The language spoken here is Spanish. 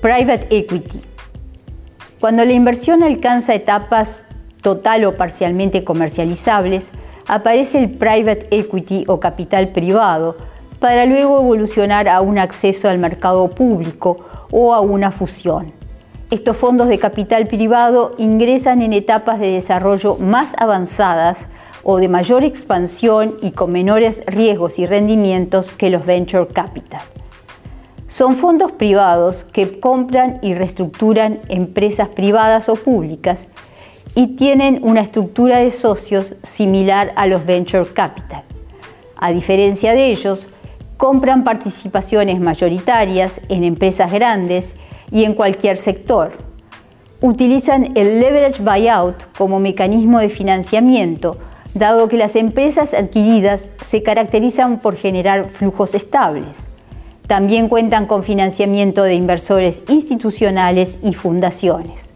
Private Equity. Cuando la inversión alcanza etapas total o parcialmente comercializables, aparece el private equity o capital privado para luego evolucionar a un acceso al mercado público o a una fusión. Estos fondos de capital privado ingresan en etapas de desarrollo más avanzadas o de mayor expansión y con menores riesgos y rendimientos que los venture capital. Son fondos privados que compran y reestructuran empresas privadas o públicas y tienen una estructura de socios similar a los venture capital. A diferencia de ellos, compran participaciones mayoritarias en empresas grandes y en cualquier sector. Utilizan el leverage buyout como mecanismo de financiamiento, dado que las empresas adquiridas se caracterizan por generar flujos estables. También cuentan con financiamiento de inversores institucionales y fundaciones.